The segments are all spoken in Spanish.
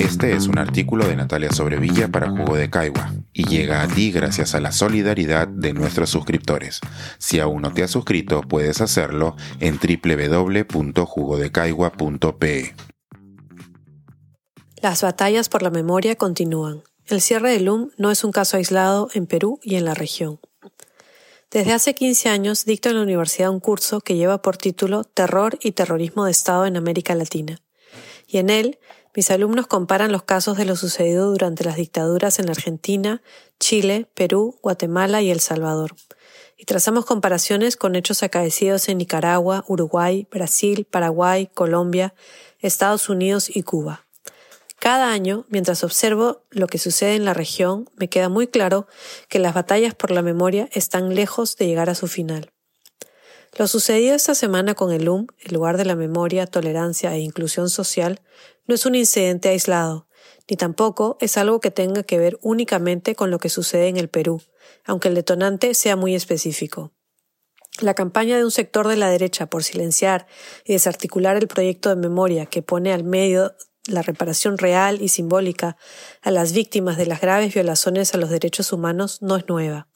Este es un artículo de Natalia Sobrevilla para Jugo de Caigua y llega a ti gracias a la solidaridad de nuestros suscriptores. Si aún no te has suscrito, puedes hacerlo en www.jugodecaigua.pe. Las batallas por la memoria continúan. El cierre del LUM no es un caso aislado en Perú y en la región. Desde hace 15 años dicto en la universidad un curso que lleva por título Terror y Terrorismo de Estado en América Latina. Y en él, mis alumnos comparan los casos de lo sucedido durante las dictaduras en la Argentina, Chile, Perú, Guatemala y El Salvador. Y trazamos comparaciones con hechos acaecidos en Nicaragua, Uruguay, Brasil, Paraguay, Colombia, Estados Unidos y Cuba. Cada año, mientras observo lo que sucede en la región, me queda muy claro que las batallas por la memoria están lejos de llegar a su final. Lo sucedido esta semana con el UM, el lugar de la memoria, tolerancia e inclusión social, no es un incidente aislado, ni tampoco es algo que tenga que ver únicamente con lo que sucede en el Perú, aunque el detonante sea muy específico. La campaña de un sector de la derecha por silenciar y desarticular el proyecto de memoria que pone al medio la reparación real y simbólica a las víctimas de las graves violaciones a los derechos humanos no es nueva.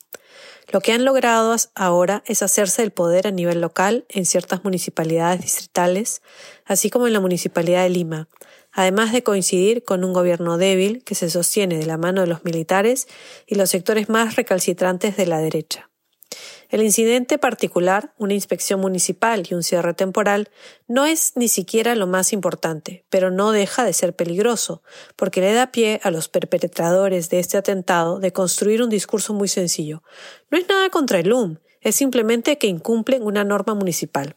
Lo que han logrado ahora es hacerse el poder a nivel local en ciertas municipalidades distritales, así como en la Municipalidad de Lima, además de coincidir con un gobierno débil que se sostiene de la mano de los militares y los sectores más recalcitrantes de la derecha. El incidente particular, una inspección municipal y un cierre temporal, no es ni siquiera lo más importante, pero no deja de ser peligroso, porque le da pie a los perpetradores de este atentado de construir un discurso muy sencillo. No es nada contra el UM, es simplemente que incumplen una norma municipal.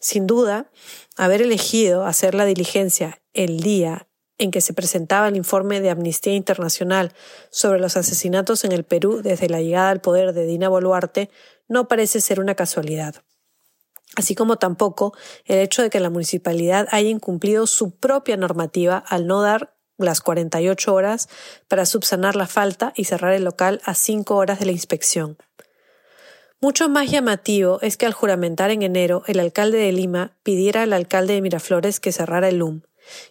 Sin duda, haber elegido hacer la diligencia el día en que se presentaba el informe de Amnistía Internacional sobre los asesinatos en el Perú desde la llegada al poder de Dina Boluarte no parece ser una casualidad. Así como tampoco el hecho de que la municipalidad haya incumplido su propia normativa al no dar las 48 horas para subsanar la falta y cerrar el local a 5 horas de la inspección. Mucho más llamativo es que al juramentar en enero el alcalde de Lima pidiera al alcalde de Miraflores que cerrara el LUM,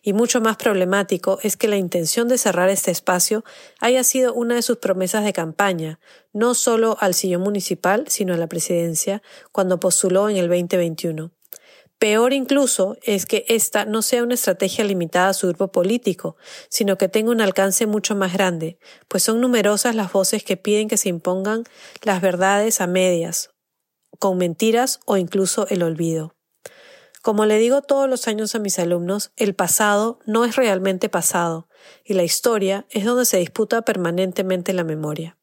y mucho más problemático es que la intención de cerrar este espacio haya sido una de sus promesas de campaña, no solo al sillón municipal, sino a la presidencia, cuando postuló en el 2021. Peor incluso es que esta no sea una estrategia limitada a su grupo político, sino que tenga un alcance mucho más grande, pues son numerosas las voces que piden que se impongan las verdades a medias, con mentiras o incluso el olvido. Como le digo todos los años a mis alumnos, el pasado no es realmente pasado, y la historia es donde se disputa permanentemente la memoria.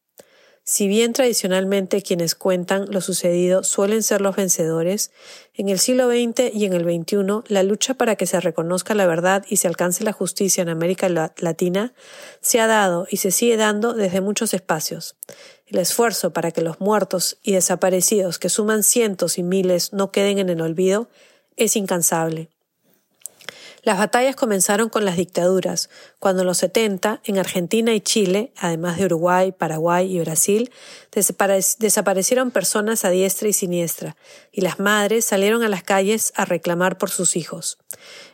Si bien tradicionalmente quienes cuentan lo sucedido suelen ser los vencedores, en el siglo XX y en el XXI la lucha para que se reconozca la verdad y se alcance la justicia en América Latina se ha dado y se sigue dando desde muchos espacios. El esfuerzo para que los muertos y desaparecidos, que suman cientos y miles, no queden en el olvido, es incansable. Las batallas comenzaron con las dictaduras, cuando en los 70, en Argentina y Chile, además de Uruguay, Paraguay y Brasil, desaparecieron personas a diestra y siniestra, y las madres salieron a las calles a reclamar por sus hijos.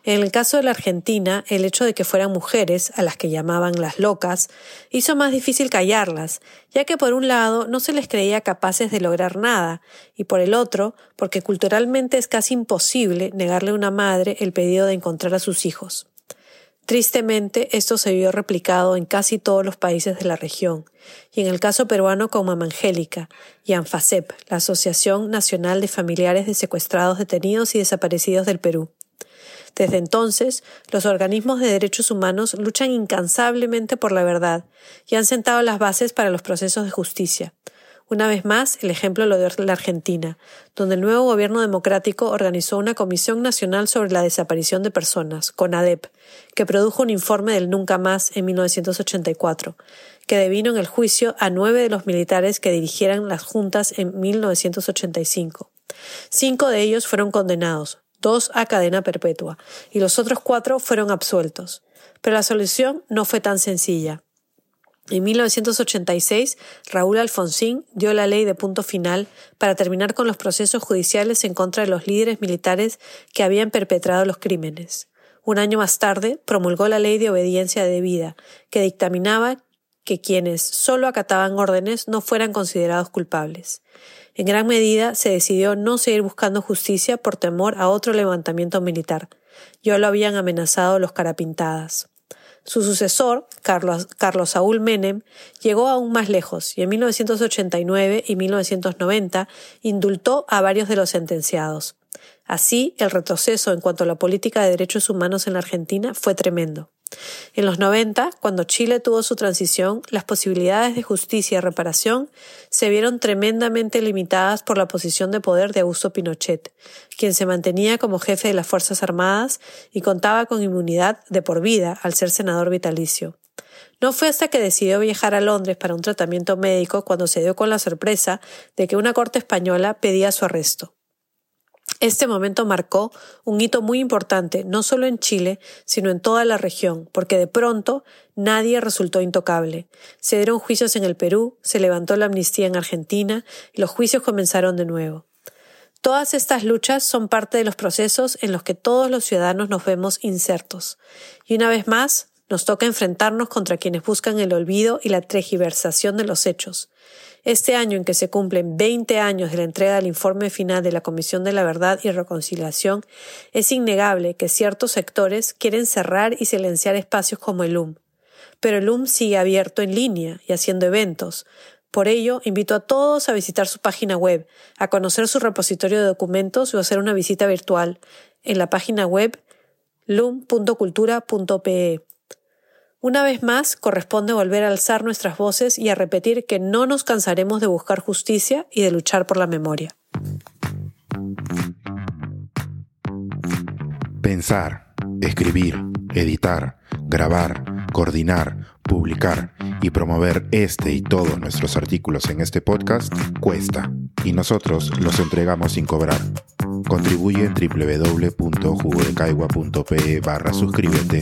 En el caso de la Argentina, el hecho de que fueran mujeres, a las que llamaban las locas, hizo más difícil callarlas, ya que por un lado no se les creía capaces de lograr nada, y por el otro, porque culturalmente es casi imposible negarle a una madre el pedido de encontrar a sus hijos. Tristemente, esto se vio replicado en casi todos los países de la región, y en el caso peruano con Mama Angélica y ANFACEP, la Asociación Nacional de Familiares de Secuestrados, Detenidos y Desaparecidos del Perú. Desde entonces, los organismos de derechos humanos luchan incansablemente por la verdad y han sentado las bases para los procesos de justicia. Una vez más, el ejemplo lo dio la Argentina, donde el nuevo gobierno democrático organizó una Comisión Nacional sobre la Desaparición de Personas, CONADEP, que produjo un informe del Nunca Más en 1984, que devino en el juicio a nueve de los militares que dirigieran las juntas en 1985. Cinco de ellos fueron condenados, dos a cadena perpetua, y los otros cuatro fueron absueltos. Pero la solución no fue tan sencilla. En 1986, Raúl Alfonsín dio la ley de punto final para terminar con los procesos judiciales en contra de los líderes militares que habían perpetrado los crímenes. Un año más tarde promulgó la ley de obediencia debida, que dictaminaba que quienes solo acataban órdenes no fueran considerados culpables. En gran medida se decidió no seguir buscando justicia por temor a otro levantamiento militar. Ya lo habían amenazado los carapintadas. Su sucesor, Carlos, Saúl Menem, llegó aún más lejos y en 1989 y 1990 indultó a varios de los sentenciados. Así, el retroceso en cuanto a la política de derechos humanos en la Argentina fue tremendo. En los 90, cuando Chile tuvo su transición, las posibilidades de justicia y reparación se vieron tremendamente limitadas por la posición de poder de Augusto Pinochet, quien se mantenía como jefe de las Fuerzas Armadas y contaba con inmunidad de por vida al ser senador vitalicio. No fue hasta que decidió viajar a Londres para un tratamiento médico cuando se dio con la sorpresa de que una corte española pedía su arresto. Este momento marcó un hito muy importante, no solo en Chile, sino en toda la región, porque de pronto nadie resultó intocable. Se dieron juicios en el Perú, se levantó la amnistía en Argentina y los juicios comenzaron de nuevo. Todas estas luchas son parte de los procesos en los que todos los ciudadanos nos vemos insertos. Y una vez más, nos toca enfrentarnos contra quienes buscan el olvido y la tergiversación de los hechos. Este año en que se cumplen 20 años de la entrega del informe final de la Comisión de la Verdad y Reconciliación, es innegable que ciertos sectores quieren cerrar y silenciar espacios como el UM. Pero el UM sigue abierto en línea y haciendo eventos. Por ello, invito a todos a visitar su página web, a conocer su repositorio de documentos o hacer una visita virtual en la página web lum.cultura.pe. Una vez más, corresponde volver a alzar nuestras voces y a repetir que no nos cansaremos de buscar justicia y de luchar por la memoria. Pensar, escribir, editar, grabar, coordinar, publicar y promover este y todos nuestros artículos en este podcast cuesta y nosotros los entregamos sin cobrar. Contribuye en www.jugodecaigua.pe barra suscríbete